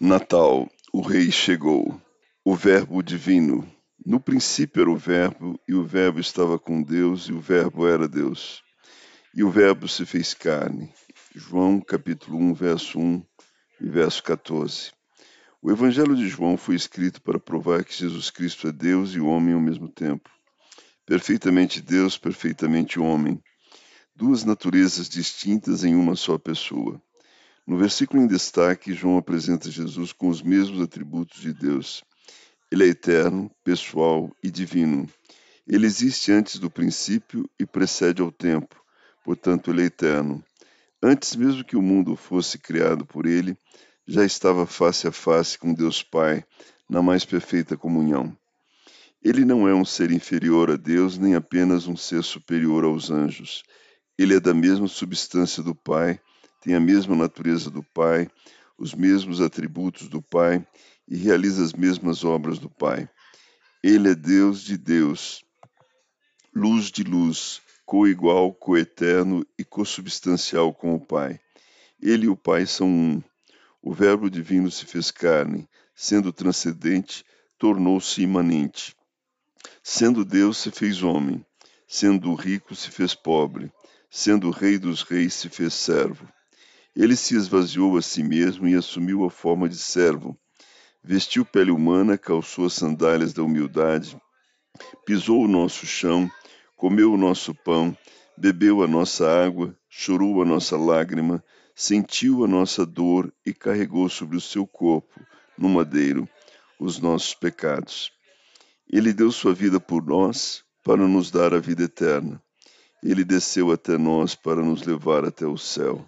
Natal, o Rei chegou. O Verbo divino. No princípio era o Verbo, e o Verbo estava com Deus, e o Verbo era Deus. E o Verbo se fez carne. João capítulo 1, verso 1 e verso 14. O Evangelho de João foi escrito para provar que Jesus Cristo é Deus e homem ao mesmo tempo. Perfeitamente Deus, perfeitamente homem. Duas naturezas distintas em uma só pessoa. No versículo em destaque, João apresenta Jesus com os mesmos atributos de Deus. Ele é eterno, pessoal e divino. Ele existe antes do princípio e precede ao tempo, portanto, ele é eterno. Antes mesmo que o mundo fosse criado por ele, já estava face a face com Deus Pai, na mais perfeita comunhão. Ele não é um ser inferior a Deus, nem apenas um ser superior aos anjos. Ele é da mesma substância do Pai tem a mesma natureza do Pai, os mesmos atributos do Pai e realiza as mesmas obras do Pai. Ele é Deus de Deus, luz de luz, coigual, coeterno e consubstancial com o Pai. Ele e o Pai são um. O Verbo divino se fez carne, sendo transcendente, tornou-se imanente. Sendo Deus, se fez homem. Sendo rico, se fez pobre. Sendo Rei dos Reis, se fez servo ele se esvaziou a si mesmo e assumiu a forma de servo. Vestiu pele humana, calçou as sandálias da humildade, pisou o nosso chão, comeu o nosso pão, bebeu a nossa água, chorou a nossa lágrima, sentiu a nossa dor e carregou sobre o seu corpo, no madeiro, os nossos pecados. Ele deu sua vida por nós, para nos dar a vida eterna. Ele desceu até nós para nos levar até o céu.